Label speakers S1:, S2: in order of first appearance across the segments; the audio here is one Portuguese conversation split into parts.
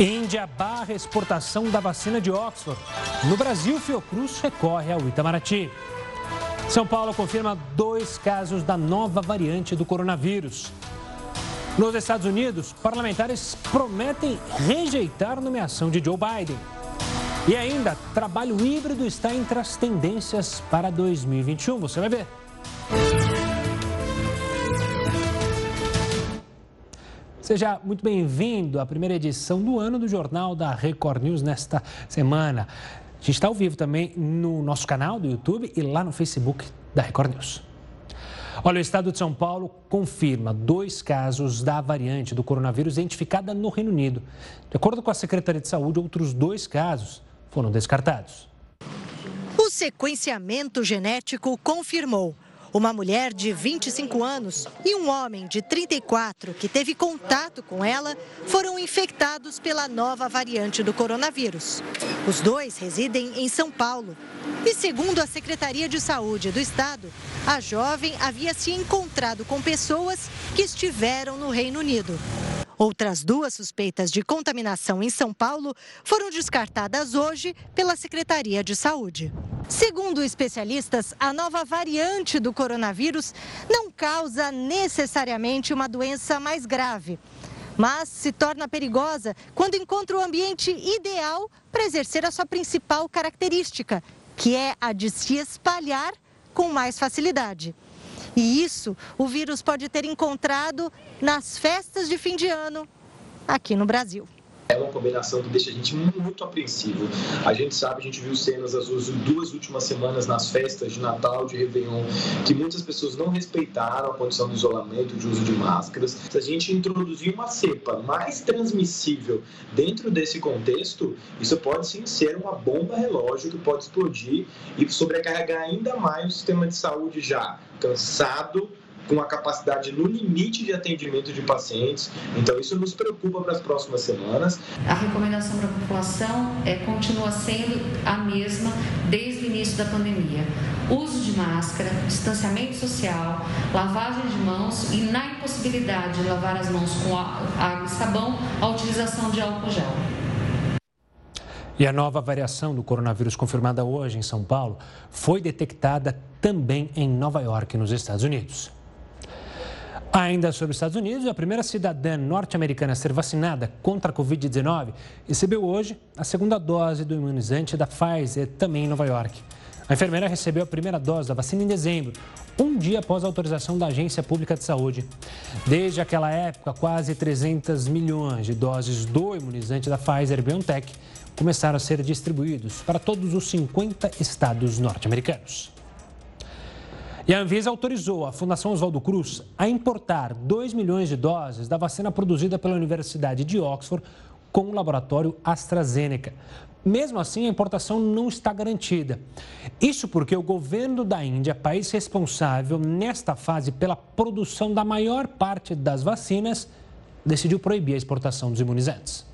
S1: Índia barra exportação da vacina de Oxford. No Brasil, Fiocruz recorre ao Itamaraty. São Paulo confirma dois casos da nova variante do coronavírus. Nos Estados Unidos, parlamentares prometem rejeitar nomeação de Joe Biden. E ainda, trabalho híbrido está entre as tendências para 2021. Você vai ver. Seja muito bem-vindo à primeira edição do ano do Jornal da Record News nesta semana. A gente está ao vivo também no nosso canal do YouTube e lá no Facebook da Record News. Olha, o estado de São Paulo confirma dois casos da variante do coronavírus identificada no Reino Unido. De acordo com a Secretaria de Saúde, outros dois casos foram descartados.
S2: O sequenciamento genético confirmou uma mulher de 25 anos e um homem de 34 que teve contato com ela foram infectados pela nova variante do coronavírus. Os dois residem em São Paulo. E segundo a Secretaria de Saúde do Estado, a jovem havia se encontrado com pessoas que estiveram no Reino Unido. Outras duas suspeitas de contaminação em São Paulo foram descartadas hoje pela Secretaria de Saúde. Segundo especialistas, a nova variante do coronavírus não causa necessariamente uma doença mais grave mas se torna perigosa quando encontra o ambiente ideal para exercer a sua principal característica, que é a de se espalhar com mais facilidade. E isso o vírus pode ter encontrado nas festas de fim de ano aqui no Brasil.
S3: É uma combinação que deixa a gente muito apreensivo. A gente sabe, a gente viu cenas das duas últimas semanas nas festas de Natal, de Réveillon, que muitas pessoas não respeitaram a condição do isolamento, de uso de máscaras. Se a gente introduzir uma cepa mais transmissível dentro desse contexto, isso pode sim ser uma bomba relógio que pode explodir e sobrecarregar ainda mais o sistema de saúde já cansado com a capacidade no limite de atendimento de pacientes. Então, isso nos preocupa para as próximas semanas.
S4: A recomendação para a população é, continua sendo a mesma desde o início da pandemia. Uso de máscara, distanciamento social, lavagem de mãos e, na impossibilidade de lavar as mãos com água e sabão, a utilização de álcool gel.
S1: E a nova variação do coronavírus confirmada hoje em São Paulo foi detectada também em Nova York, nos Estados Unidos. Ainda sobre os Estados Unidos, a primeira cidadã norte-americana a ser vacinada contra a Covid-19 recebeu hoje a segunda dose do imunizante da Pfizer, também em Nova York. A enfermeira recebeu a primeira dose da vacina em dezembro, um dia após a autorização da Agência Pública de Saúde. Desde aquela época, quase 300 milhões de doses do imunizante da Pfizer BioNTech começaram a ser distribuídos para todos os 50 estados norte-americanos. E a Anvisa autorizou a Fundação Oswaldo Cruz a importar 2 milhões de doses da vacina produzida pela Universidade de Oxford com o laboratório AstraZeneca. Mesmo assim, a importação não está garantida. Isso porque o governo da Índia, país responsável nesta fase pela produção da maior parte das vacinas, decidiu proibir a exportação dos imunizantes.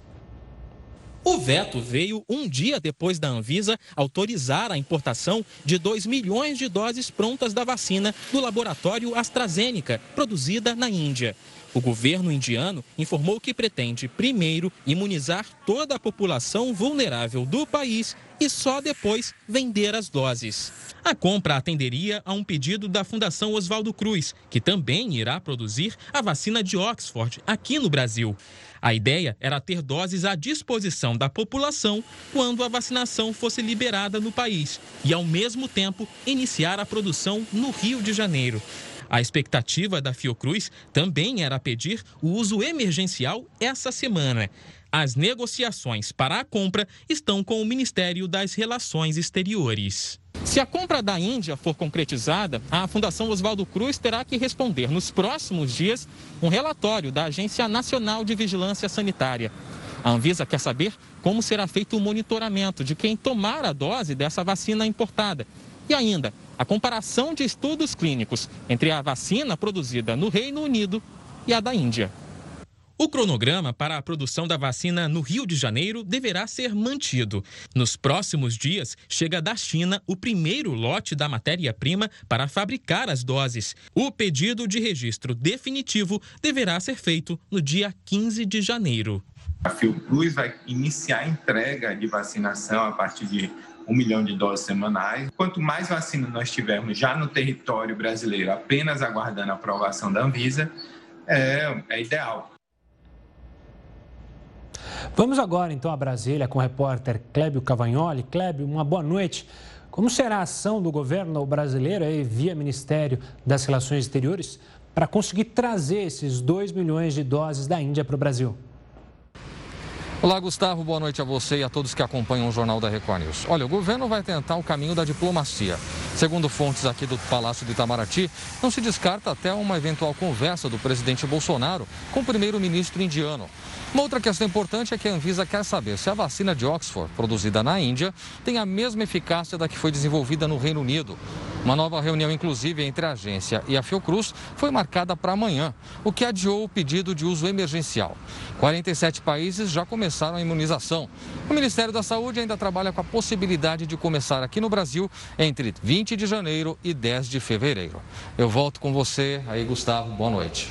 S5: O veto veio um dia depois da Anvisa autorizar a importação de 2 milhões de doses prontas da vacina do laboratório AstraZeneca, produzida na Índia. O governo indiano informou que pretende, primeiro, imunizar toda a população vulnerável do país e só depois vender as doses. A compra atenderia a um pedido da Fundação Oswaldo Cruz, que também irá produzir a vacina de Oxford aqui no Brasil. A ideia era ter doses à disposição da população quando a vacinação fosse liberada no país e, ao mesmo tempo, iniciar a produção no Rio de Janeiro. A expectativa da Fiocruz também era pedir o uso emergencial essa semana. As negociações para a compra estão com o Ministério das Relações Exteriores. Se a compra da Índia for concretizada, a Fundação Oswaldo Cruz terá que responder nos próximos dias um relatório da Agência Nacional de Vigilância Sanitária. A Anvisa quer saber como será feito o monitoramento de quem tomar a dose dessa vacina importada. E ainda, a comparação de estudos clínicos entre a vacina produzida no Reino Unido e a da Índia. O cronograma para a produção da vacina no Rio de Janeiro deverá ser mantido. Nos próximos dias, chega da China o primeiro lote da matéria-prima para fabricar as doses. O pedido de registro definitivo deverá ser feito no dia 15 de janeiro.
S6: A Fiocruz vai iniciar a entrega de vacinação a partir de um milhão de doses semanais. Quanto mais vacina nós tivermos já no território brasileiro, apenas aguardando a aprovação da Anvisa, é, é ideal.
S1: Vamos agora então a Brasília com o repórter Clébio Cavagnoli. Clébio, uma boa noite. Como será a ação do governo brasileiro aí, via Ministério das Relações Exteriores para conseguir trazer esses 2 milhões de doses da Índia para o Brasil?
S7: Olá, Gustavo. Boa noite a você e a todos que acompanham o Jornal da Record News. Olha, o governo vai tentar o caminho da diplomacia. Segundo fontes aqui do Palácio de Itamaraty, não se descarta até uma eventual conversa do presidente Bolsonaro com o primeiro-ministro indiano. Uma outra questão importante é que a Anvisa quer saber se a vacina de Oxford, produzida na Índia, tem a mesma eficácia da que foi desenvolvida no Reino Unido. Uma nova reunião, inclusive, entre a agência e a Fiocruz foi marcada para amanhã, o que adiou o pedido de uso emergencial. 47 países já começaram a imunização. O Ministério da Saúde ainda trabalha com a possibilidade de começar aqui no Brasil entre 20 de janeiro e 10 de fevereiro. Eu volto com você aí, Gustavo. Boa noite.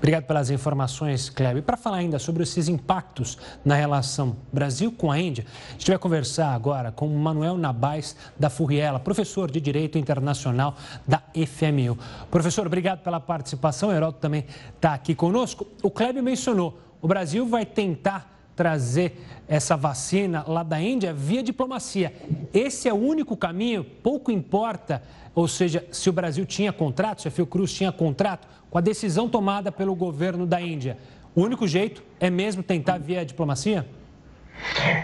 S1: Obrigado pelas informações, Kleber. Para falar ainda sobre esses impactos na relação Brasil com a Índia, a gente vai conversar agora com Manuel Nabais da Furriela, professor de Direito Internacional da FMU. Professor, obrigado pela participação. O Heraldo também está aqui conosco. O Kleber mencionou, o Brasil vai tentar trazer essa vacina lá da Índia via diplomacia. Esse é o único caminho, pouco importa, ou seja, se o Brasil tinha contrato, se a Fiocruz tinha contrato, com a decisão tomada pelo governo da Índia. O único jeito é mesmo tentar via diplomacia?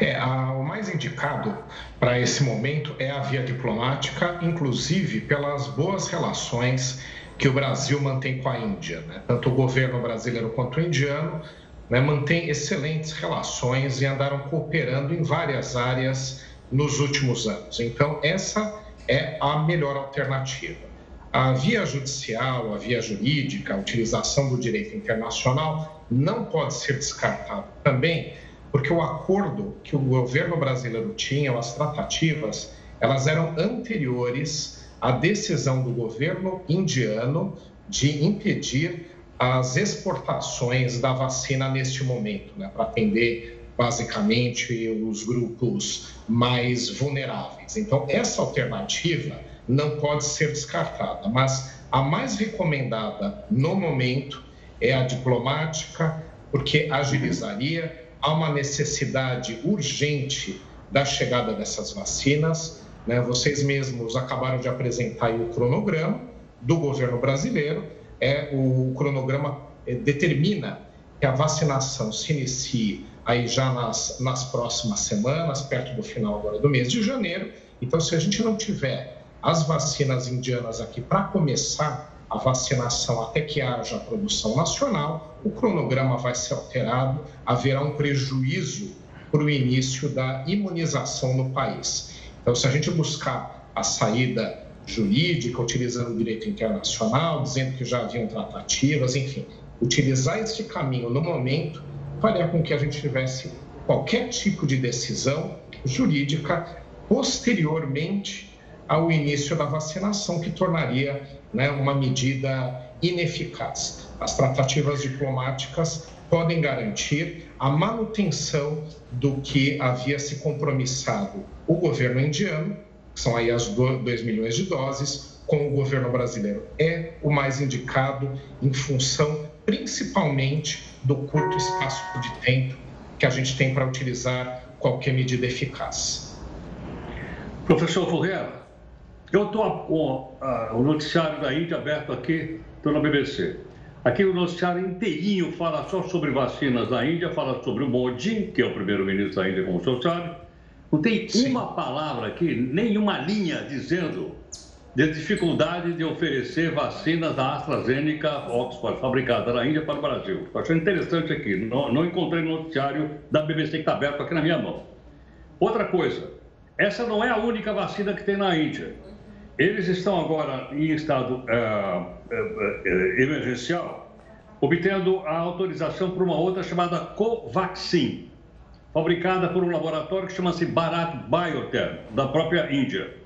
S8: É, a, o mais indicado para esse momento é a via diplomática, inclusive pelas boas relações que o Brasil mantém com a Índia. Né? Tanto o governo brasileiro quanto o indiano né, mantêm excelentes relações e andaram cooperando em várias áreas nos últimos anos. Então, essa é a melhor alternativa. A via judicial, a via jurídica, a utilização do direito internacional não pode ser descartada também, porque o acordo que o governo brasileiro tinha, as tratativas, elas eram anteriores à decisão do governo indiano de impedir as exportações da vacina neste momento, né, para atender basicamente os grupos mais vulneráveis. Então, essa alternativa não pode ser descartada, mas a mais recomendada no momento é a diplomática, porque agilizaria, há uma necessidade urgente da chegada dessas vacinas. Né? Vocês mesmos acabaram de apresentar o cronograma do governo brasileiro. É, o cronograma é, determina que a vacinação se inicie aí já nas, nas próximas semanas, perto do final agora do mês de janeiro. Então, se a gente não tiver as vacinas indianas aqui para começar a vacinação até que haja a produção nacional, o cronograma vai ser alterado, haverá um prejuízo para o início da imunização no país. Então, se a gente buscar a saída jurídica, utilizando o direito internacional, dizendo que já haviam tratativas, enfim, utilizar este caminho no momento faria com que a gente tivesse qualquer tipo de decisão jurídica posteriormente ao início da vacinação, que tornaria né, uma medida ineficaz. As tratativas diplomáticas podem garantir a manutenção do que havia se compromissado o governo indiano, que são aí as 2 milhões de doses, com o governo brasileiro. É o mais indicado em função principalmente do curto espaço de tempo que a gente tem para utilizar qualquer medida eficaz.
S9: Professor Ferreira, eu estou com o noticiário da Índia aberto aqui, estou na BBC. Aqui o noticiário inteirinho fala só sobre vacinas da Índia, fala sobre o Modi, que é o primeiro-ministro da Índia, como o senhor sabe. Não tem Sim. uma palavra aqui, nenhuma linha dizendo de dificuldade de oferecer vacinas da AstraZeneca Oxford, fabricada na Índia, para o Brasil. Estou interessante aqui. Não, não encontrei no noticiário da BBC que está aberto aqui na minha mão. Outra coisa, essa não é a única vacina que tem na Índia. Eles estão agora em estado é, é, é, emergencial obtendo a autorização para uma outra chamada Covaxin, fabricada por um laboratório que chama-se Bharat Biotech, da própria Índia,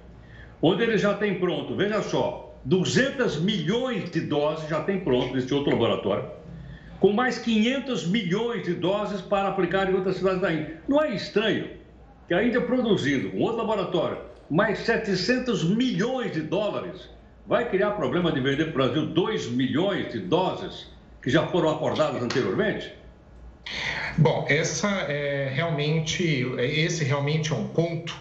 S9: onde ele já tem pronto, veja só, 200 milhões de doses já tem pronto nesse outro laboratório, com mais 500 milhões de doses para aplicar em outras cidades da Índia. Não é estranho que a Índia produzindo um outro laboratório mais 700 milhões de dólares vai criar problema de vender para o Brasil 2 milhões de doses que já foram acordadas anteriormente?
S8: Bom, essa é realmente, esse realmente é um ponto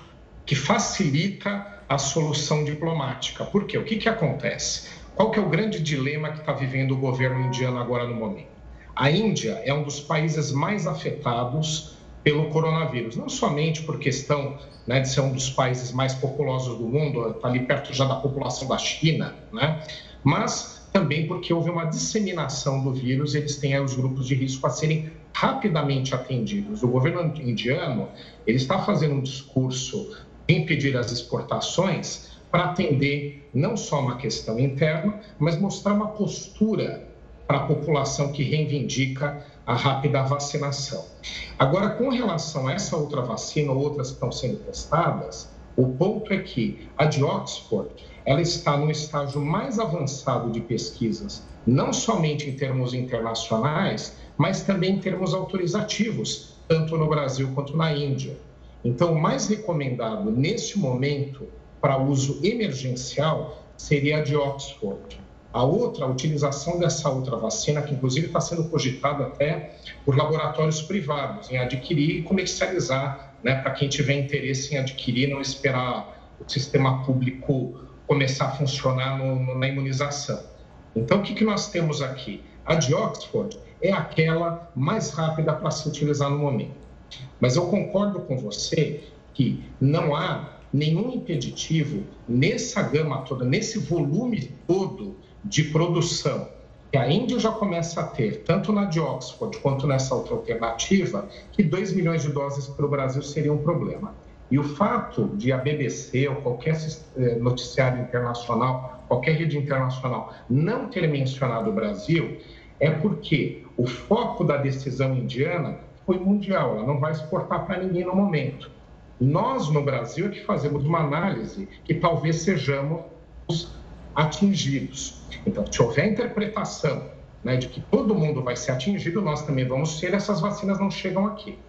S8: que facilita a solução diplomática. Por quê? O que, que acontece? Qual que é o grande dilema que está vivendo o governo indiano agora no momento? A Índia é um dos países mais afetados pelo coronavírus, não somente por questão né, de ser um dos países mais populosos do mundo, está ali perto já da população da China, né, mas também porque houve uma disseminação do vírus, eles têm aí os grupos de risco a serem rapidamente atendidos. O governo indiano ele está fazendo um discurso impedir as exportações para atender não só uma questão interna, mas mostrar uma postura para a população que reivindica a rápida vacinação. Agora, com relação a essa outra vacina ou outras que estão sendo testadas, o ponto é que a de Oxford ela está no estágio mais avançado de pesquisas, não somente em termos internacionais, mas também em termos autorizativos, tanto no Brasil quanto na Índia. Então, o mais recomendado neste momento para uso emergencial seria a de Oxford. A outra, a utilização dessa outra vacina, que inclusive está sendo cogitada até por laboratórios privados, em adquirir e comercializar, né, para quem tiver interesse em adquirir, não esperar o sistema público começar a funcionar no, na imunização. Então, o que, que nós temos aqui? A de Oxford é aquela mais rápida para se utilizar no momento. Mas eu concordo com você que não há nenhum impeditivo nessa gama toda, nesse volume todo de produção que a Índia já começa a ter, tanto na de Oxford quanto nessa outra alternativa, que 2 milhões de doses para o Brasil seria um problema. E o fato de a BBC ou qualquer eh, noticiário internacional, qualquer rede internacional, não ter mencionado o Brasil, é porque o foco da decisão indiana foi mundial, ela não vai exportar para ninguém no momento. Nós, no Brasil, é que fazemos uma análise que talvez sejamos atingidos. Então, se houver interpretação né, de que todo mundo vai ser atingido, nós também vamos ser, essas vacinas não chegam aqui.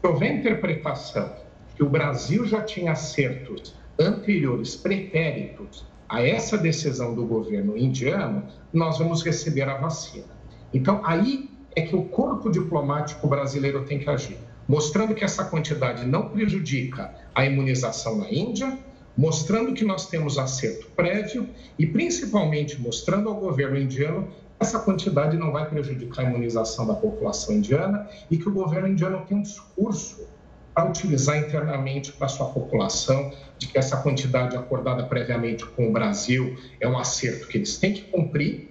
S8: Se houver interpretação que o Brasil já tinha acertos anteriores, pretéritos a essa decisão do governo indiano, nós vamos receber a vacina. Então, aí é que o corpo diplomático brasileiro tem que agir, mostrando que essa quantidade não prejudica a imunização na Índia, mostrando que nós temos acerto prévio e, principalmente, mostrando ao governo indiano que essa quantidade não vai prejudicar a imunização da população indiana e que o governo indiano tem um discurso para utilizar internamente para a sua população, de que essa quantidade acordada previamente com o Brasil é um acerto que eles têm que cumprir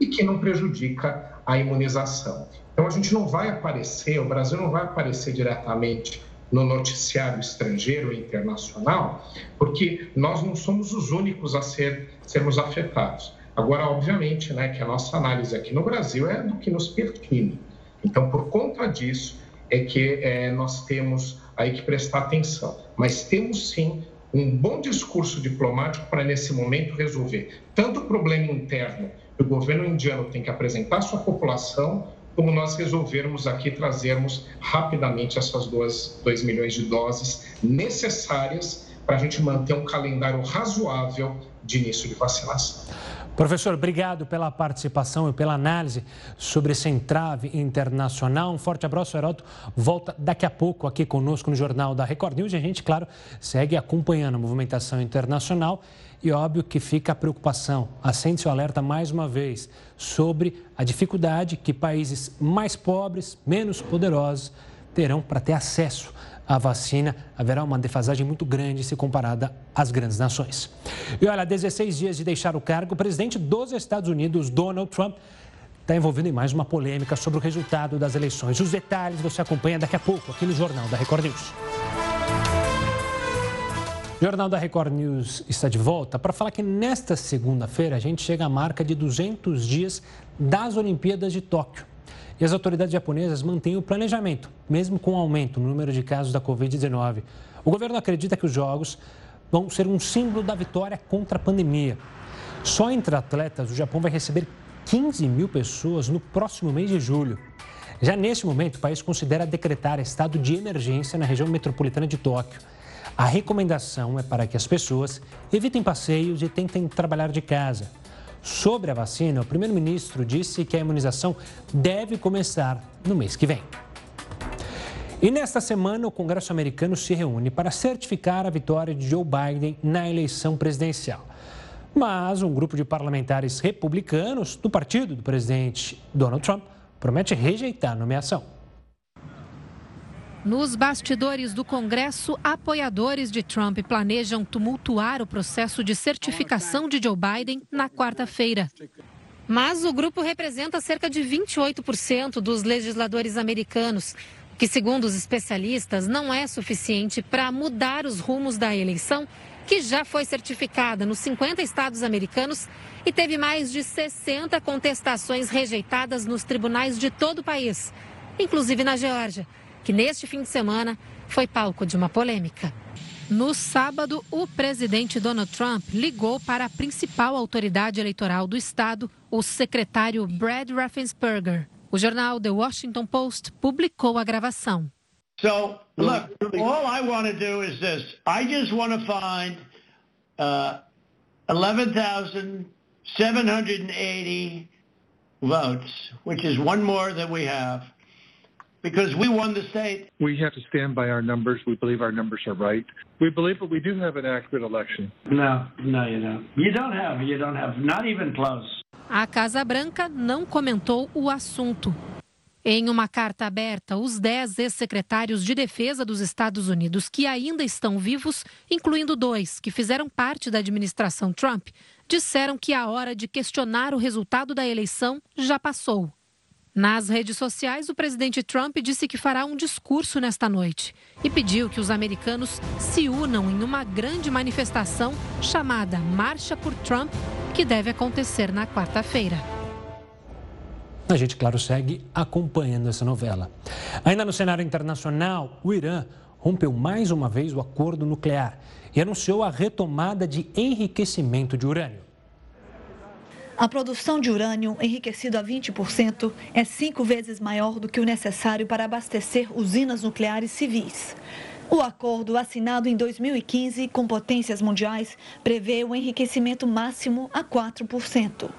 S8: e que não prejudica a imunização. Então, a gente não vai aparecer, o Brasil não vai aparecer diretamente no noticiário estrangeiro e internacional, porque nós não somos os únicos a ser, sermos afetados. Agora, obviamente, né, que a nossa análise aqui no Brasil é do que nos pertine. Então, por conta disso, é que é, nós temos aí que prestar atenção. Mas temos sim um bom discurso diplomático para, nesse momento, resolver tanto o problema interno que o governo indiano tem que apresentar à sua população, como nós resolvermos aqui trazermos rapidamente essas 2 milhões de doses necessárias para a gente manter um calendário razoável de início de vacinação.
S1: Professor, obrigado pela participação e pela análise sobre esse entrave internacional. Um forte abraço, Heroto. Volta daqui a pouco aqui conosco no Jornal da Record News e a gente, claro, segue acompanhando a movimentação internacional e óbvio que fica a preocupação, acende-se o alerta mais uma vez sobre a dificuldade que países mais pobres, menos poderosos, terão para ter acesso à vacina. Haverá uma defasagem muito grande se comparada às grandes nações. E olha, 16 dias de deixar o cargo, o presidente dos Estados Unidos, Donald Trump, está envolvido em mais uma polêmica sobre o resultado das eleições. Os detalhes você acompanha daqui a pouco aqui no Jornal da Record News. O Jornal da Record News está de volta para falar que nesta segunda-feira a gente chega à marca de 200 dias das Olimpíadas de Tóquio. E as autoridades japonesas mantêm o planejamento, mesmo com o aumento no número de casos da Covid-19. O governo acredita que os Jogos vão ser um símbolo da vitória contra a pandemia. Só entre atletas, o Japão vai receber 15 mil pessoas no próximo mês de julho. Já neste momento, o país considera decretar estado de emergência na região metropolitana de Tóquio. A recomendação é para que as pessoas evitem passeios e tentem trabalhar de casa. Sobre a vacina, o primeiro-ministro disse que a imunização deve começar no mês que vem. E nesta semana, o Congresso americano se reúne para certificar a vitória de Joe Biden na eleição presidencial. Mas um grupo de parlamentares republicanos do partido do presidente Donald Trump promete rejeitar a nomeação.
S10: Nos bastidores do Congresso, apoiadores de Trump planejam tumultuar o processo de certificação de Joe Biden na quarta-feira. Mas o grupo representa cerca de 28% dos legisladores americanos, que, segundo os especialistas, não é suficiente para mudar os rumos da eleição, que já foi certificada nos 50 estados americanos e teve mais de 60 contestações rejeitadas nos tribunais de todo o país, inclusive na Geórgia, que neste fim de semana foi palco de uma polêmica. No sábado, o presidente Donald Trump ligou para a principal autoridade eleitoral do estado, o secretário Brad Raffensperger. O jornal The Washington Post publicou a gravação.
S11: So, look, all I want to do is this. I just want to find uh, 11,780 votes, which is one more than we have, because we won the state.
S12: We have to stand by our numbers. We believe our numbers are right. We believe that we do have an accurate election.
S11: No, no, you don't. You don't have. You don't have. Not even close.
S10: A Casa Branca não comentou o assunto. Em uma carta aberta, os 10 ex-secretários de defesa dos Estados Unidos que ainda estão vivos, incluindo dois que fizeram parte da administração Trump, disseram que a hora de questionar o resultado da eleição já passou. Nas redes sociais, o presidente Trump disse que fará um discurso nesta noite e pediu que os americanos se unam em uma grande manifestação chamada Marcha por Trump, que deve acontecer na quarta-feira.
S1: A gente, claro, segue acompanhando essa novela. Ainda no cenário internacional, o Irã rompeu mais uma vez o acordo nuclear e anunciou a retomada de enriquecimento de urânio.
S13: A produção de urânio enriquecido a 20% é cinco vezes maior do que o necessário para abastecer usinas nucleares civis. O acordo, assinado em 2015 com potências mundiais, prevê o enriquecimento máximo a 4%.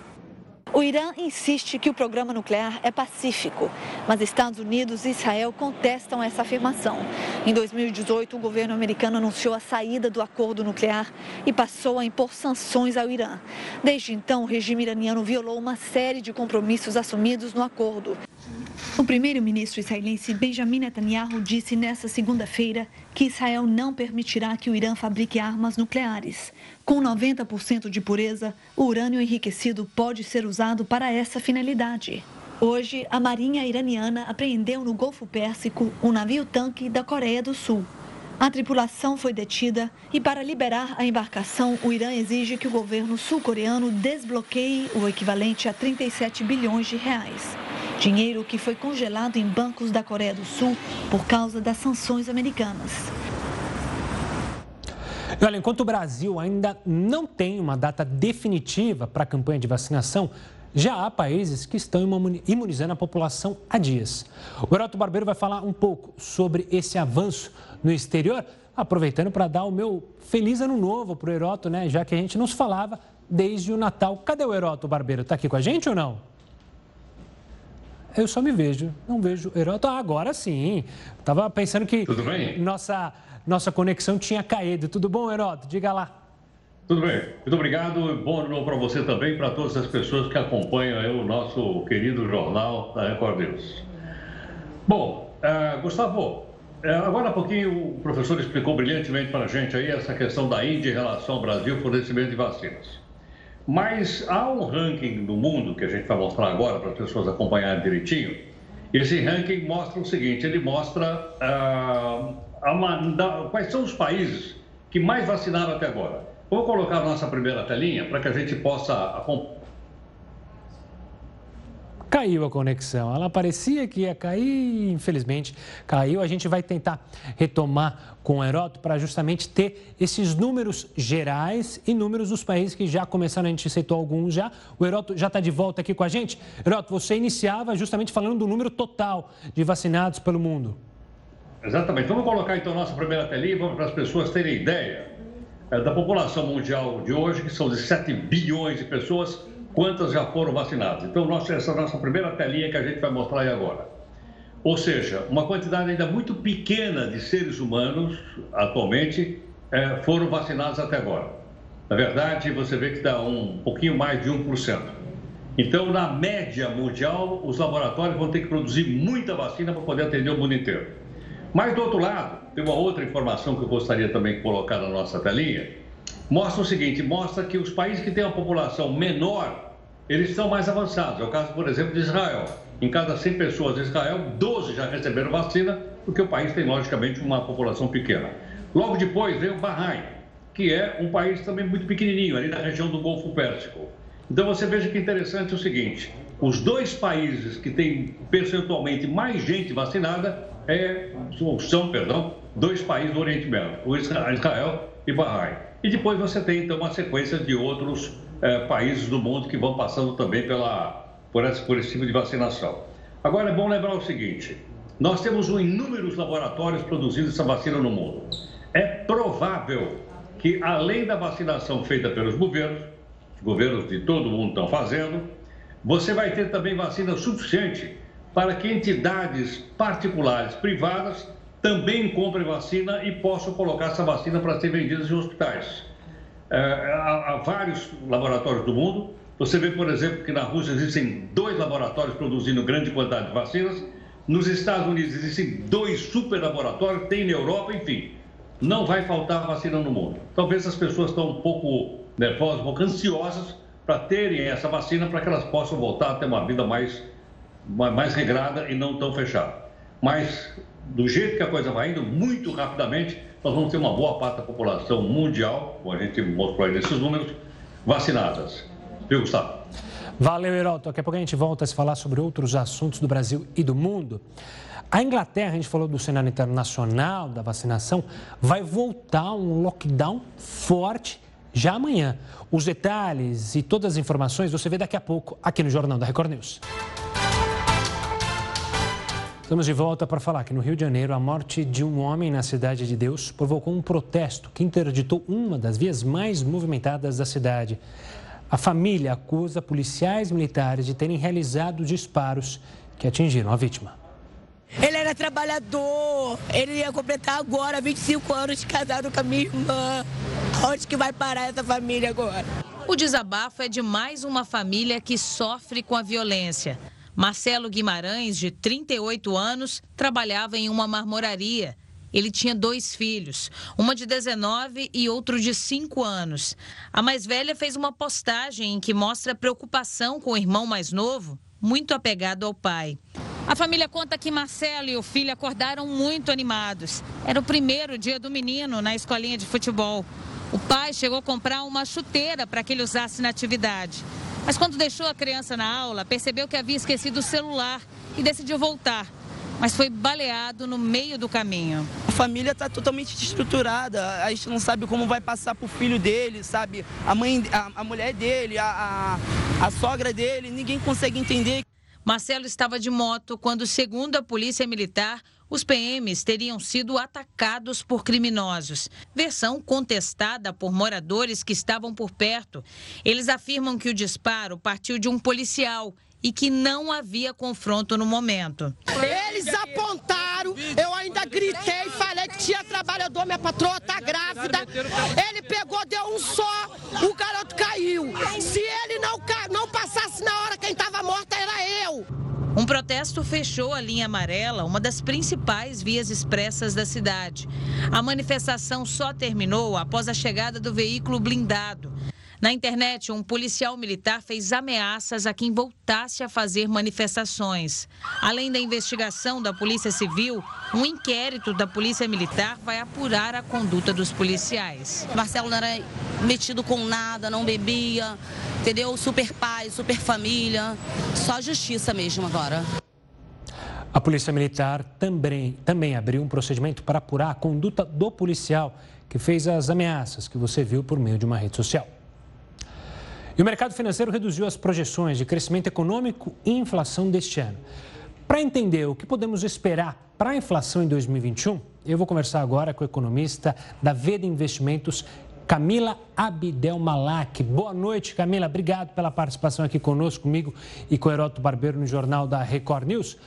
S13: O Irã insiste que o programa nuclear é pacífico, mas Estados Unidos e Israel contestam essa afirmação. Em 2018, o governo americano anunciou a saída do acordo nuclear e passou a impor sanções ao Irã. Desde então, o regime iraniano violou uma série de compromissos assumidos no acordo. O primeiro-ministro israelense Benjamin Netanyahu disse nesta segunda-feira que Israel não permitirá que o Irã fabrique armas nucleares. Com 90% de pureza, o urânio enriquecido pode ser usado para essa finalidade. Hoje, a Marinha iraniana apreendeu no Golfo Pérsico um navio-tanque da Coreia do Sul. A tripulação foi detida e, para liberar a embarcação, o Irã exige que o governo sul-coreano desbloqueie o equivalente a 37 bilhões de reais. Dinheiro que foi congelado em bancos da Coreia do Sul por causa das sanções americanas.
S1: Olha, enquanto o Brasil ainda não tem uma data definitiva para a campanha de vacinação, já há países que estão imunizando a população há dias. O Heroto Barbeiro vai falar um pouco sobre esse avanço no exterior, aproveitando para dar o meu feliz ano novo para o Heroto, né? Já que a gente não se falava desde o Natal. Cadê o Heroto Barbeiro? Está aqui com a gente ou não? Eu só me vejo, não vejo Heroto. Ah, agora sim. Estava pensando que nossa nossa conexão tinha caído. Tudo bom, Heroto? Diga lá.
S9: Tudo bem. Muito obrigado. Bom ano novo para você também, para todas as pessoas que acompanham o nosso querido jornal da Record News. Bom, uh, Gustavo, uh, agora há pouquinho o professor explicou brilhantemente para a gente aí essa questão da Índia em relação ao Brasil, fornecimento de vacinas. Mas há um ranking do mundo que a gente vai mostrar agora para as pessoas acompanharem direitinho. Esse ranking mostra o seguinte: ele mostra uh, da, quais são os países que mais vacinaram até agora. Vou colocar a nossa primeira telinha para que a gente possa acompanhar
S1: caiu a conexão. Ela parecia que ia cair, infelizmente caiu. A gente vai tentar retomar com o Heroto para justamente ter esses números gerais e números dos países que já começaram, a gente citou alguns já. O Heroto já está de volta aqui com a gente. Heroto, você iniciava justamente falando do número total de vacinados pelo mundo.
S9: Exatamente. Vamos colocar então nossa primeira telinha para as pessoas terem ideia é, da população mundial de hoje, que são de 7 bilhões de pessoas quantas já foram vacinadas. Então, nossa, essa é a nossa primeira telinha que a gente vai mostrar aí agora. Ou seja, uma quantidade ainda muito pequena de seres humanos, atualmente, é, foram vacinados até agora. Na verdade, você vê que dá um pouquinho mais de 1%. Então, na média mundial, os laboratórios vão ter que produzir muita vacina para poder atender o mundo inteiro. Mas, do outro lado, tem uma outra informação que eu gostaria também de colocar na nossa telinha. Mostra o seguinte, mostra que os países que têm uma população menor eles estão mais avançados. É o caso, por exemplo, de Israel. Em cada 100 pessoas de Israel, 12 já receberam vacina, porque o país tem, logicamente, uma população pequena. Logo depois veio Bahrein, que é um país também muito pequenininho, ali na região do Golfo Pérsico. Então você veja que interessante o seguinte: os dois países que têm percentualmente mais gente vacinada é, são, perdão, dois países do Oriente Médio, Israel e Bahrein. E depois você tem então uma sequência de outros é, países do mundo que vão passando também pela, por, esse, por esse tipo de vacinação. Agora é bom lembrar o seguinte: nós temos inúmeros laboratórios produzindo essa vacina no mundo. É provável que, além da vacinação feita pelos governos, os governos de todo mundo estão fazendo, você vai ter também vacina suficiente para que entidades particulares, privadas, também comprem vacina e possam colocar essa vacina para ser vendida em hospitais. É, há, vários laboratórios do mundo. Você vê, por exemplo, que na Rússia existem dois laboratórios produzindo grande quantidade de vacinas. Nos Estados Unidos existem dois super laboratórios, tem na Europa, enfim. Não vai faltar vacina no mundo. Talvez as pessoas estão um pouco nervosas, um pouco ansiosas para terem essa vacina para que elas possam voltar a ter uma vida mais, mais regrada e não tão fechada. Mas, do jeito que a coisa vai indo, muito rapidamente, nós vamos ter uma boa parte da população mundial, como a gente mostrou aí nesses números, vacinadas. Viu, Gustavo?
S1: Valeu, Heroto. Daqui a pouco a gente volta a se falar sobre outros assuntos do Brasil e do mundo. A Inglaterra, a gente falou do cenário internacional, da vacinação, vai voltar um lockdown forte já amanhã. Os detalhes e todas as informações você vê daqui a pouco aqui no Jornal da Record News. Estamos de volta para falar que no Rio de Janeiro a morte de um homem na Cidade de Deus provocou um protesto que interditou uma das vias mais movimentadas da cidade. A família acusa policiais militares de terem realizado disparos que atingiram a vítima.
S14: Ele era trabalhador, ele ia completar agora 25 anos de casado com a minha irmã. Onde que vai parar essa família agora?
S15: O desabafo é de mais uma família que sofre com a violência. Marcelo Guimarães, de 38 anos, trabalhava em uma marmoraria. Ele tinha dois filhos, uma de 19 e outro de 5 anos. A mais velha fez uma postagem em que mostra preocupação com o irmão mais novo, muito apegado ao pai. A família conta que Marcelo e o filho acordaram muito animados. Era o primeiro dia do menino na escolinha de futebol. O pai chegou a comprar uma chuteira para que ele usasse na atividade. Mas quando deixou a criança na aula, percebeu que havia esquecido o celular e decidiu voltar. Mas foi baleado no meio do caminho.
S14: A família está totalmente desestruturada. A gente não sabe como vai passar para o filho dele, sabe? A mãe, a, a mulher dele, a, a, a sogra dele, ninguém consegue entender.
S15: Marcelo estava de moto quando, segundo a polícia militar, os PMs teriam sido atacados por criminosos. Versão contestada por moradores que estavam por perto. Eles afirmam que o disparo partiu de um policial e que não havia confronto no momento.
S14: Eles apontaram, eu ainda gritei, falei que tinha trabalhador, minha patroa tá grávida. Ele pegou, deu um só, o garoto caiu. Se ele não, não passasse na hora, quem estava morta era eu.
S15: Um protesto fechou a linha amarela, uma das principais vias expressas da cidade. A manifestação só terminou após a chegada do veículo blindado. Na internet, um policial militar fez ameaças a quem voltasse a fazer manifestações. Além da investigação da Polícia Civil, um inquérito da Polícia Militar vai apurar a conduta dos policiais.
S16: Marcelo não era metido com nada, não bebia, entendeu? Super pai, super família, só justiça mesmo agora.
S1: A Polícia Militar também, também abriu um procedimento para apurar a conduta do policial que fez as ameaças que você viu por meio de uma rede social. E o mercado financeiro reduziu as projeções de crescimento econômico e inflação deste ano. Para entender o que podemos esperar para a inflação em 2021, eu vou conversar agora com o economista da Veda Investimentos, Camila Abdel Malak. Boa noite, Camila. Obrigado pela participação aqui conosco, comigo e com o Heroto Barbeiro no Jornal da Record News.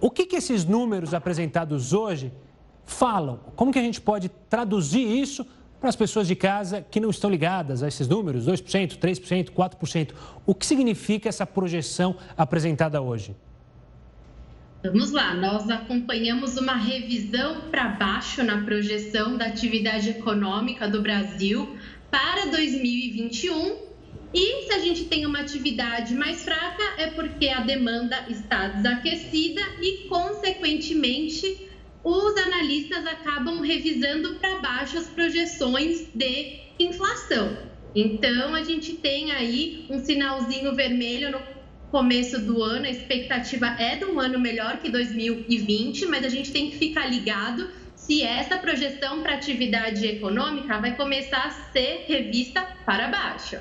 S1: O que, que esses números apresentados hoje falam? Como que a gente pode traduzir isso para as pessoas de casa que não estão ligadas a esses números, 2%, 3%, 4%. O que significa essa projeção apresentada hoje?
S17: Vamos lá, nós acompanhamos uma revisão para baixo na projeção da atividade econômica do Brasil para 2021. E se a gente tem uma atividade mais fraca, é porque a demanda está desaquecida e, consequentemente, os analistas acabam revisando para baixo as projeções de inflação. Então, a gente tem aí um sinalzinho vermelho no começo do ano, a expectativa é de um ano melhor que 2020, mas a gente tem que ficar ligado se essa projeção para atividade econômica vai começar a ser revista para baixo.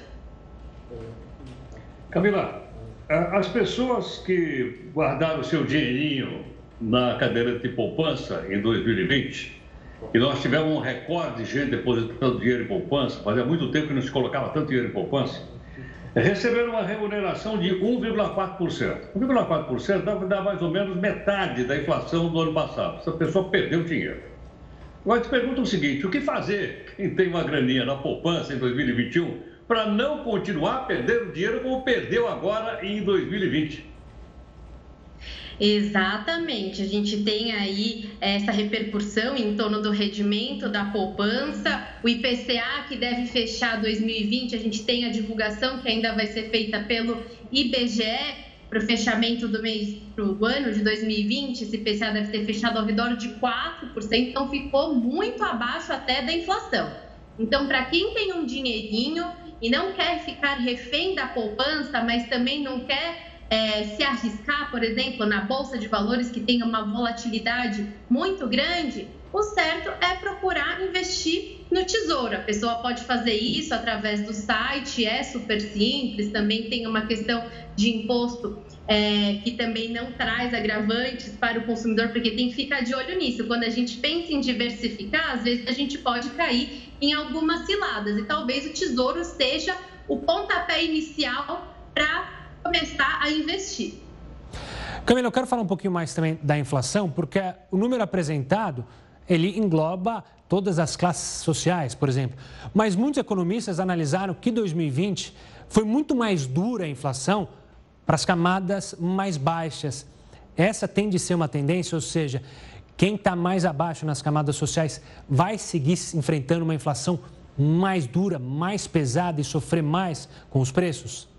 S9: Camila, as pessoas que guardaram seu dinheirinho na cadeira de poupança em 2020, e nós tivemos um recorde de gente depositando dinheiro em poupança, fazia muito tempo que não se colocava tanto dinheiro em poupança, receberam uma remuneração de 1,4%. 1,4% dá, dá mais ou menos metade da inflação do ano passado. Essa pessoa perdeu dinheiro. Agora te pergunto o seguinte: o que fazer quem tem uma graninha na poupança em 2021 para não continuar perdendo dinheiro como perdeu agora em 2020?
S17: Exatamente, a gente tem aí essa repercussão em torno do rendimento da poupança, o IPCA que deve fechar 2020, a gente tem a divulgação que ainda vai ser feita pelo IBGE para o fechamento do mês do ano de 2020, esse IPCA deve ter fechado ao redor de 4%, então ficou muito abaixo até da inflação. Então, para quem tem um dinheirinho e não quer ficar refém da poupança, mas também não quer é, se arriscar, por exemplo, na bolsa de valores que tem uma volatilidade muito grande, o certo é procurar investir no tesouro. A pessoa pode fazer isso através do site, é super simples, também tem uma questão de imposto é, que também não traz agravantes para o consumidor, porque tem que ficar de olho nisso. Quando a gente pensa em diversificar, às vezes a gente pode cair em algumas ciladas, e talvez o tesouro seja o pontapé inicial para começar a investir.
S1: Camila, eu quero falar um pouquinho mais também da inflação, porque o número apresentado, ele engloba todas as classes sociais, por exemplo. Mas muitos economistas analisaram que 2020 foi muito mais dura a inflação para as camadas mais baixas. Essa tem de ser uma tendência, ou seja, quem está mais abaixo nas camadas sociais vai seguir enfrentando uma inflação mais dura, mais pesada e sofrer mais com os preços?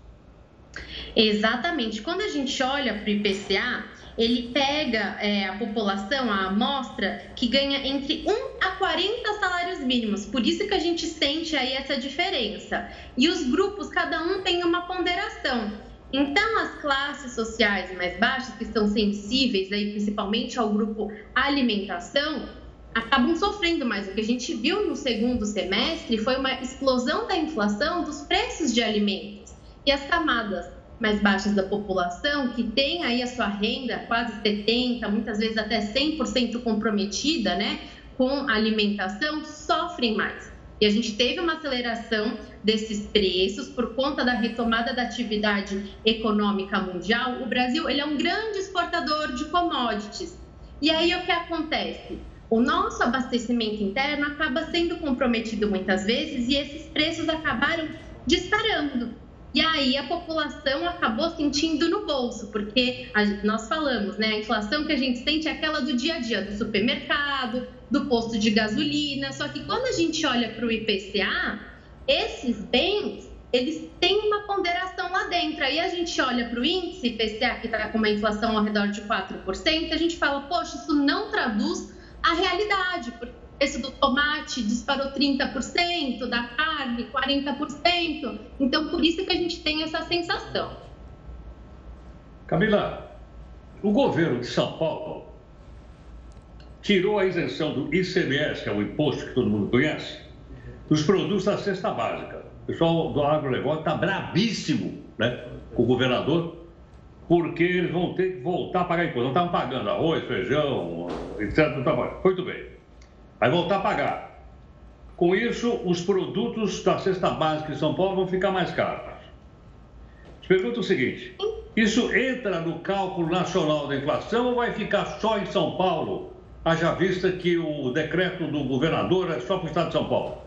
S17: Exatamente. Quando a gente olha para o IPCA, ele pega é, a população, a amostra, que ganha entre 1 a 40 salários mínimos. Por isso que a gente sente aí essa diferença. E os grupos, cada um tem uma ponderação. Então, as classes sociais mais baixas, que são sensíveis aí, principalmente ao grupo alimentação, acabam sofrendo mais. O que a gente viu no segundo semestre foi uma explosão da inflação dos preços de alimentos. E as camadas mais baixas da população, que tem aí a sua renda quase 70%, muitas vezes até 100% comprometida né, com alimentação, sofrem mais. E a gente teve uma aceleração desses preços por conta da retomada da atividade econômica mundial. O Brasil ele é um grande exportador de commodities. E aí o que acontece? O nosso abastecimento interno acaba sendo comprometido muitas vezes e esses preços acabaram disparando. E aí a população acabou sentindo no bolso, porque a, nós falamos, né? A inflação que a gente sente é aquela do dia a dia, do supermercado, do posto de gasolina. Só que quando a gente olha para o IPCA, esses bens eles têm uma ponderação lá dentro. Aí a gente olha para o índice PCA, que está com uma inflação ao redor de 4%, a gente fala, poxa, isso não traduz a realidade, porque preço do tomate disparou 30%, da carne 40%. Então, por isso que a gente tem essa sensação.
S9: Camila, o governo de São Paulo tirou a isenção do ICMS, que é o imposto que todo mundo conhece, dos produtos da cesta básica. O pessoal do agronegócio está bravíssimo né, com o governador, porque eles vão ter que voltar a pagar imposto. Não estavam pagando arroz, feijão, etc. Muito bem. Vai voltar a pagar. Com isso, os produtos da cesta básica de São Paulo vão ficar mais caros. Te pergunto o seguinte: isso entra no cálculo nacional da inflação ou vai ficar só em São Paulo, haja vista que o decreto do governador é só para o estado de São Paulo?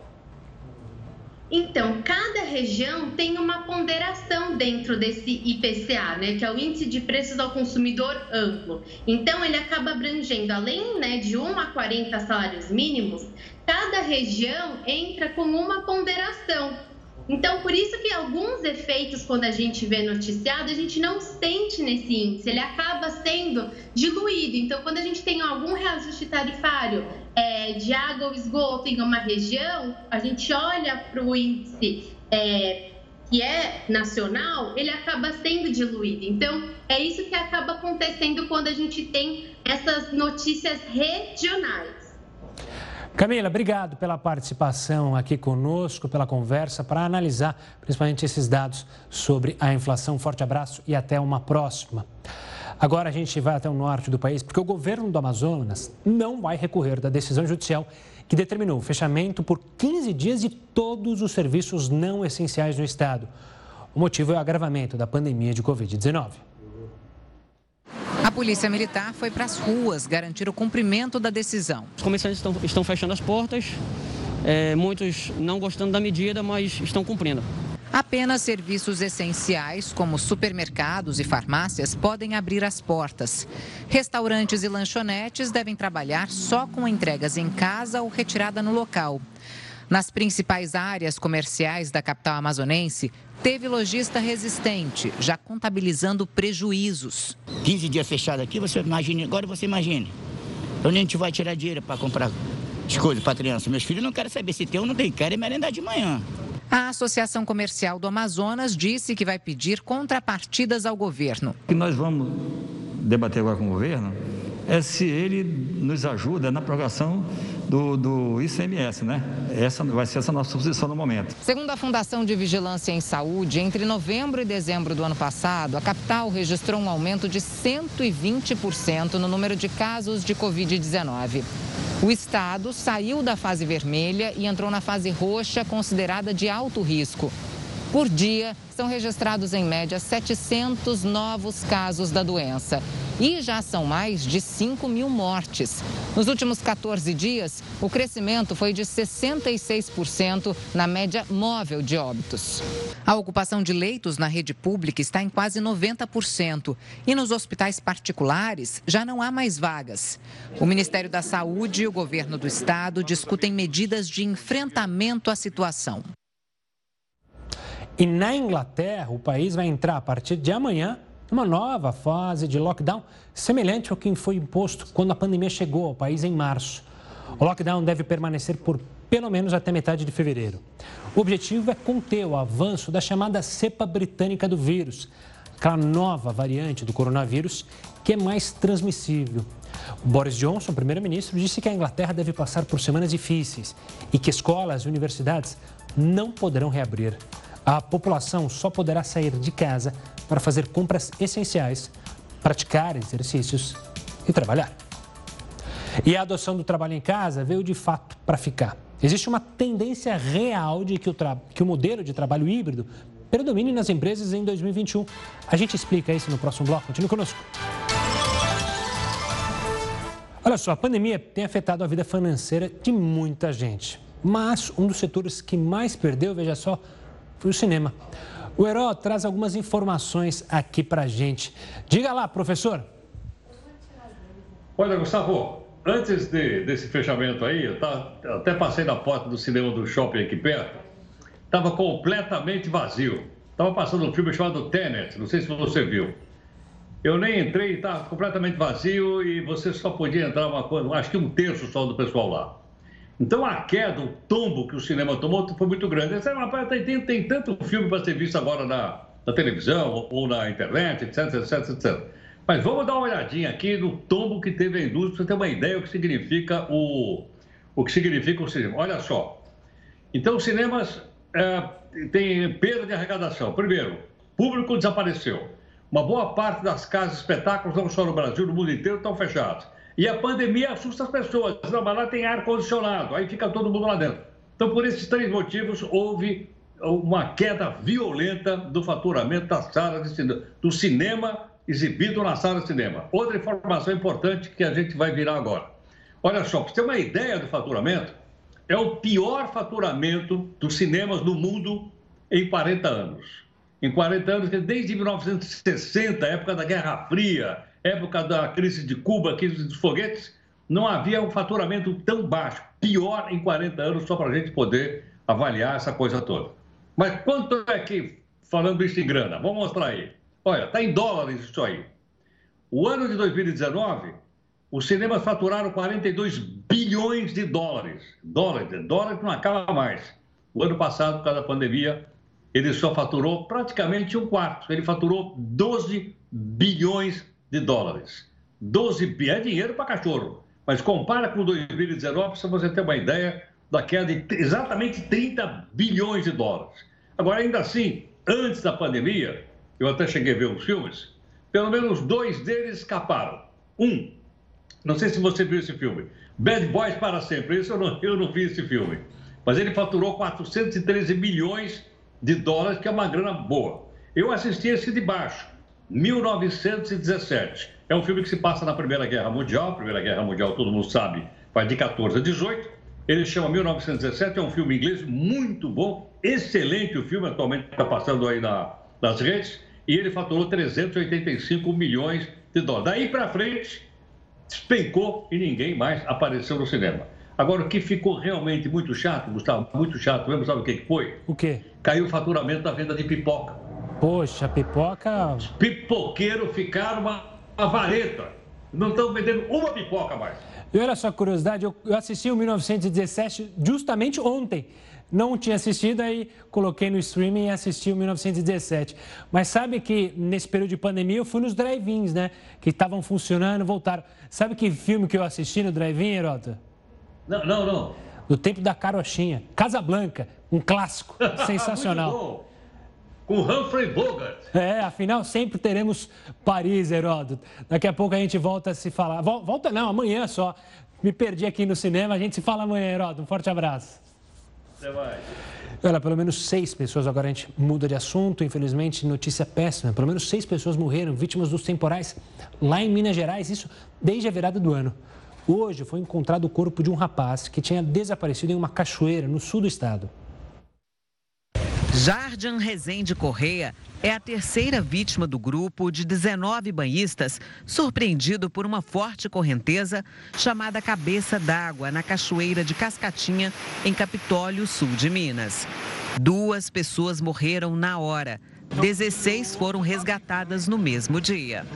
S17: Então, cada região tem uma ponderação dentro desse IPCA, né, que é o Índice de Preços ao Consumidor Amplo. Então, ele acaba abrangendo, além né, de 1 a 40 salários mínimos, cada região entra com uma ponderação. Então, por isso que alguns efeitos, quando a gente vê noticiado, a gente não sente nesse índice, ele acaba sendo diluído. Então, quando a gente tem algum reajuste tarifário é, de água ou esgoto em uma região, a gente olha para o índice é, que é nacional, ele acaba sendo diluído. Então, é isso que acaba acontecendo quando a gente tem essas notícias regionais.
S1: Camila, obrigado pela participação aqui conosco, pela conversa, para analisar principalmente esses dados sobre a inflação. Forte abraço e até uma próxima. Agora a gente vai até o norte do país, porque o governo do Amazonas não vai recorrer da decisão judicial que determinou o fechamento por 15 dias de todos os serviços não essenciais no estado. O motivo é o agravamento da pandemia de Covid-19.
S18: A Polícia Militar foi para as ruas garantir o cumprimento da decisão.
S19: Os comerciantes estão, estão fechando as portas, é, muitos não gostando da medida, mas estão cumprindo.
S18: Apenas serviços essenciais, como supermercados e farmácias, podem abrir as portas. Restaurantes e lanchonetes devem trabalhar só com entregas em casa ou retirada no local. Nas principais áreas comerciais da capital amazonense, teve lojista resistente, já contabilizando prejuízos.
S20: 15 dias fechado aqui, você imagine, agora você imagine. Onde a gente vai tirar dinheiro para comprar as coisas para criança? Meus filhos não querem saber se tem ou não tem, querem merendar de manhã.
S18: A Associação Comercial do Amazonas disse que vai pedir contrapartidas ao governo.
S21: O que nós vamos debater agora com o governo é se ele nos ajuda na prorrogação do, do ICMS, né? Essa vai ser essa nossa posição no momento.
S18: Segundo a Fundação de Vigilância em Saúde, entre novembro e dezembro do ano passado, a capital registrou um aumento de 120% no número de casos de Covid-19. O estado saiu da fase vermelha e entrou na fase roxa, considerada de alto risco. Por dia, são registrados em média 700 novos casos da doença. E já são mais de 5 mil mortes. Nos últimos 14 dias, o crescimento foi de 66% na média móvel de óbitos. A ocupação de leitos na rede pública está em quase 90%. E nos hospitais particulares já não há mais vagas. O Ministério da Saúde e o governo do estado discutem medidas de enfrentamento à situação.
S1: E na Inglaterra, o país vai entrar a partir de amanhã numa nova fase de lockdown, semelhante ao que foi imposto quando a pandemia chegou ao país em março. O lockdown deve permanecer por pelo menos até metade de fevereiro. O objetivo é conter o avanço da chamada cepa britânica do vírus, aquela nova variante do coronavírus que é mais transmissível. Boris Johnson, primeiro-ministro, disse que a Inglaterra deve passar por semanas difíceis e que escolas e universidades não poderão reabrir a população só poderá sair de casa para fazer compras essenciais, praticar exercícios e trabalhar. E a adoção do trabalho em casa veio de fato para ficar. Existe uma tendência real de que o, que o modelo de trabalho híbrido predomine nas empresas em 2021. A gente explica isso no próximo bloco. Continue conosco. Olha só, a pandemia tem afetado a vida financeira de muita gente. Mas um dos setores que mais perdeu, veja só, foi o cinema. O Heró traz algumas informações aqui para gente. Diga lá, professor.
S9: Olha, Gustavo, antes de, desse fechamento aí, eu tá, até passei na porta do cinema do shopping aqui perto estava completamente vazio. Estava passando um filme chamado Tenet, não sei se você viu. Eu nem entrei, estava completamente vazio e você só podia entrar uma coisa, acho que um terço só do pessoal lá. Então a queda, o tombo que o cinema tomou foi muito grande. Essa é uma, tem, tem tanto filme para ser visto agora na, na televisão ou na internet, etc, etc, etc. Mas vamos dar uma olhadinha aqui no tombo que teve a indústria, para você ter uma ideia do que significa o, o que significa o cinema. Olha só. Então, os cinemas é, têm perda de arrecadação. Primeiro, público desapareceu. Uma boa parte das casas espetáculos, não só no Brasil, no mundo inteiro, estão fechadas. E a pandemia assusta as pessoas. Não, mas lá tem ar-condicionado, aí fica todo mundo lá dentro. Então, por esses três motivos, houve uma queda violenta do faturamento das salas de cinema, do cinema exibido na sala de cinema. Outra informação importante que a gente vai virar agora. Olha só, para você ter uma ideia do faturamento, é o pior faturamento dos cinemas no mundo em 40 anos. Em 40 anos, desde 1960, época da Guerra Fria, época da crise de Cuba, crise dos foguetes, não havia um faturamento tão baixo. Pior em 40 anos, só para a gente poder avaliar essa coisa toda. Mas quanto é que, falando isso em grana, vamos mostrar aí. Olha, está em dólares isso aí. O ano de 2019, os cinemas faturaram 42 bilhões de dólares. Dólares, dólares não acaba mais. O ano passado, por causa da pandemia, ele só faturou praticamente um quarto. Ele faturou 12 bilhões de dólares. 12 bilhões é dinheiro para cachorro. Mas compara com 2019, para você ter uma ideia da queda de exatamente 30 bilhões de dólares. Agora, ainda assim, antes da pandemia, eu até cheguei a ver os filmes, pelo menos dois deles escaparam. Um, não sei se você viu esse filme, Bad Boys para Sempre, isso eu não, eu não vi esse filme, mas ele faturou 413 milhões de dólares, que é uma grana boa. Eu assisti esse de baixo, 1917. É um filme que se passa na Primeira Guerra Mundial, Primeira Guerra Mundial, todo mundo sabe, vai de 14 a 18. Ele chama 1917, é um filme inglês muito bom, excelente o filme, atualmente está passando aí na, nas redes e ele faturou 385 milhões de dólares. Daí para frente, despencou e ninguém mais apareceu no cinema. Agora, o que ficou realmente muito chato, Gustavo, muito chato mesmo, sabe o que foi?
S1: O quê?
S9: Caiu o faturamento da venda de pipoca.
S1: Poxa, pipoca.
S9: Os pipoqueiros ficaram uma, uma vareta. Não estão vendendo uma pipoca mais.
S1: E olha só curiosidade, eu assisti o 1917 justamente ontem não tinha assistido, aí coloquei no streaming e assisti o 1917. Mas sabe que nesse período de pandemia eu fui nos drive-ins, né? Que estavam funcionando, voltaram. Sabe que filme que eu assisti no drive-in, Herota?
S9: Não, não, não.
S1: Do tempo da carochinha. Casa Blanca, um clássico sensacional.
S9: Com Humphrey Bogart.
S1: É, afinal sempre teremos Paris, Heródoto. Daqui a pouco a gente volta a se falar. Volta não, amanhã só. Me perdi aqui no cinema, a gente se fala amanhã, Heródoto. Um forte abraço.
S9: Até mais.
S1: Olha, pelo menos seis pessoas, agora a gente muda de assunto, infelizmente, notícia péssima. Pelo menos seis pessoas morreram vítimas dos temporais lá em Minas Gerais, isso desde a virada do ano. Hoje foi encontrado o corpo de um rapaz que tinha desaparecido em uma cachoeira no sul do estado.
S22: Jardim Rezende Correia é a terceira vítima do grupo de 19 banhistas surpreendido por uma forte correnteza chamada Cabeça d'Água, na Cachoeira de Cascatinha, em Capitólio, sul de Minas. Duas pessoas morreram na hora. 16 foram resgatadas no mesmo dia.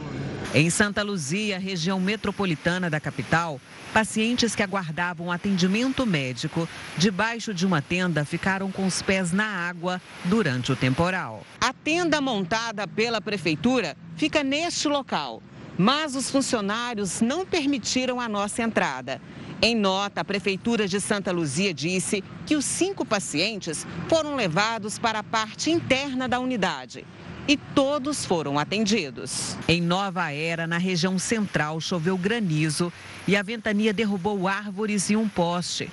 S22: Em Santa Luzia, região metropolitana da capital, pacientes que aguardavam atendimento médico debaixo de uma tenda ficaram com os pés na água durante o temporal. A tenda montada pela prefeitura fica neste local, mas os funcionários não permitiram a nossa entrada. Em nota, a Prefeitura de Santa Luzia disse que os cinco pacientes foram levados para a parte interna da unidade e todos foram atendidos. Em Nova Era, na região central, choveu granizo e a ventania derrubou árvores e um poste.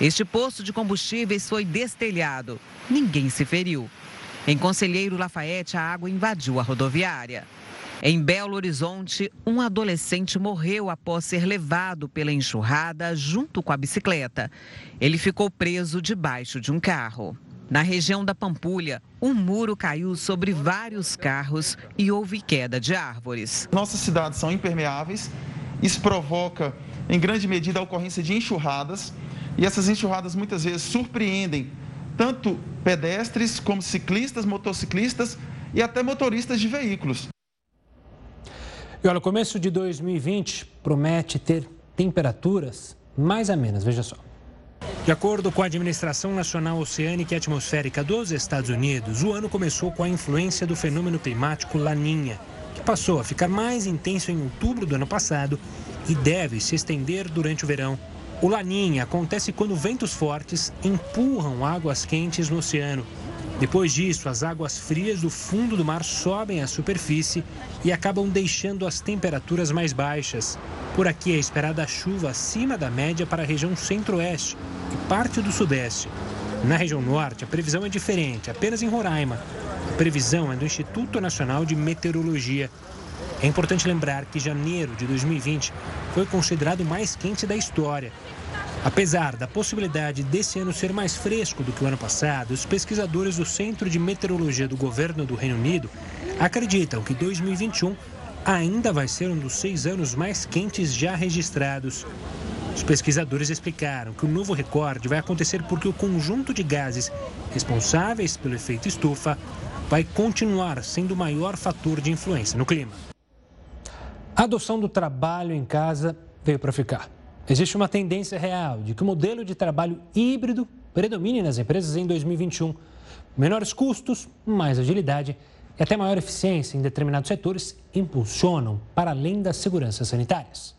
S22: Este posto de combustíveis foi destelhado. Ninguém se feriu. Em Conselheiro Lafayette, a água invadiu a rodoviária. Em Belo Horizonte, um adolescente morreu após ser levado pela enxurrada junto com a bicicleta. Ele ficou preso debaixo de um carro. Na região da Pampulha, um muro caiu sobre vários carros e houve queda de árvores.
S23: Nossas cidades são impermeáveis, isso provoca, em grande medida, a ocorrência de enxurradas, e essas enxurradas muitas vezes surpreendem tanto pedestres como ciclistas, motociclistas e até motoristas de veículos.
S1: E olha, o começo de 2020 promete ter temperaturas mais amenas, veja só. De acordo com a Administração Nacional Oceânica e Atmosférica dos Estados Unidos, o ano começou com a influência do fenômeno climático Laninha, que passou a ficar mais intenso em outubro do ano passado e deve se estender durante o verão. O Laninha acontece quando ventos fortes empurram águas quentes no oceano. Depois disso, as águas frias do fundo do mar sobem à superfície e acabam deixando as temperaturas mais baixas. Por aqui é esperada chuva acima da média para a região centro-oeste e parte do sudeste. Na região norte, a previsão é diferente, apenas em Roraima. A previsão é do Instituto Nacional de Meteorologia. É importante lembrar que janeiro de 2020 foi considerado o mais quente da história. Apesar da possibilidade desse ano ser mais fresco do que o ano passado, os pesquisadores do Centro de Meteorologia do Governo do Reino Unido acreditam que 2021 ainda vai ser um dos seis anos mais quentes já registrados. Os pesquisadores explicaram que o novo recorde vai acontecer porque o conjunto de gases responsáveis pelo efeito estufa vai continuar sendo o maior fator de influência no clima. A adoção do trabalho em casa veio para ficar. Existe uma tendência real de que o modelo de trabalho híbrido predomine nas empresas em 2021. Menores custos, mais agilidade e até maior eficiência em determinados setores impulsionam para além das seguranças sanitárias.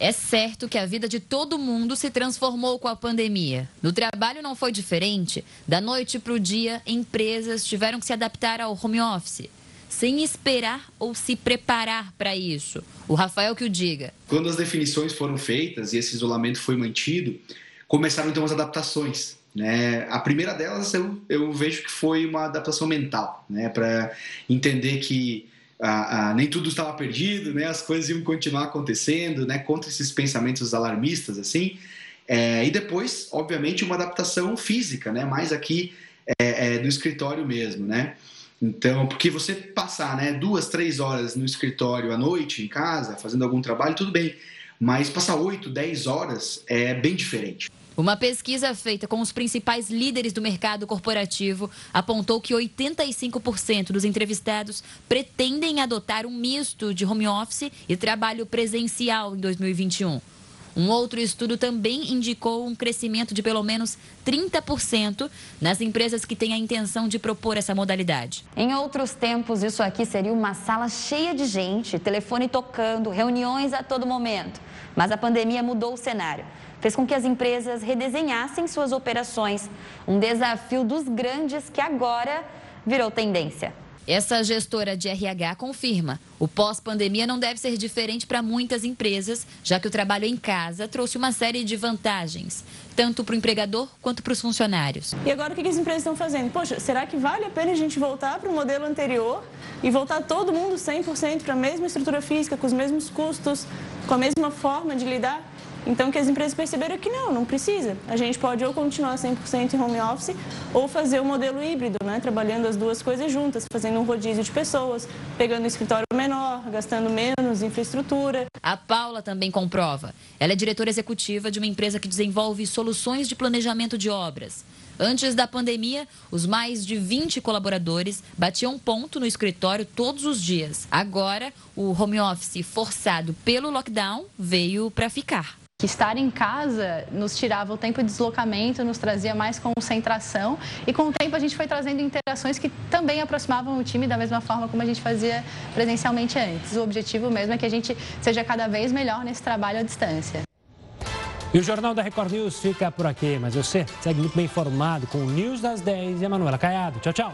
S24: É certo que a vida de todo mundo se transformou com a pandemia. No trabalho não foi diferente. Da noite para o dia, empresas tiveram que se adaptar ao home office sem esperar ou se preparar para isso? O Rafael que o diga.
S25: Quando as definições foram feitas e esse isolamento foi mantido, começaram então as adaptações. Né? A primeira delas eu, eu vejo que foi uma adaptação mental, né? para entender que ah, ah, nem tudo estava perdido, né? as coisas iam continuar acontecendo, né? contra esses pensamentos alarmistas assim. É, e depois, obviamente, uma adaptação física, né? mais aqui é, é, escritório mesmo. Né? Então, porque você passar né, duas, três horas no escritório à noite, em casa, fazendo algum trabalho, tudo bem. Mas passar oito, dez horas é bem diferente.
S24: Uma pesquisa feita com os principais líderes do mercado corporativo apontou que 85% dos entrevistados pretendem adotar um misto de home office e trabalho presencial em 2021. Um outro estudo também indicou um crescimento de pelo menos 30% nas empresas que têm a intenção de propor essa modalidade.
S26: Em outros tempos, isso aqui seria uma sala cheia de gente, telefone tocando, reuniões a todo momento. Mas a pandemia mudou o cenário. Fez com que as empresas redesenhassem suas operações. Um desafio dos grandes que agora virou tendência.
S24: Essa gestora de RH confirma: o pós-pandemia não deve ser diferente para muitas empresas, já que o trabalho em casa trouxe uma série de vantagens, tanto para o empregador quanto para os funcionários.
S27: E agora o que as empresas estão fazendo? Poxa, será que vale a pena a gente voltar para o modelo anterior e voltar todo mundo 100% para a mesma estrutura física, com os mesmos custos, com a mesma forma de lidar? Então, que as empresas perceberam que não, não precisa. A gente pode ou continuar 100% em home office ou fazer o um modelo híbrido, né? trabalhando as duas coisas juntas, fazendo um rodízio de pessoas, pegando um escritório menor, gastando menos infraestrutura.
S24: A Paula também comprova. Ela é diretora executiva de uma empresa que desenvolve soluções de planejamento de obras. Antes da pandemia, os mais de 20 colaboradores batiam ponto no escritório todos os dias. Agora, o home office forçado pelo lockdown veio para ficar
S28: que estar em casa nos tirava o tempo de deslocamento, nos trazia mais concentração e com o tempo a gente foi trazendo interações que também aproximavam o time da mesma forma como a gente fazia presencialmente antes. O objetivo mesmo é que a gente seja cada vez melhor nesse trabalho à distância.
S1: E o Jornal da Record News fica por aqui, mas você segue muito bem informado com o News das 10 e a Manuela Caiado. Tchau, tchau.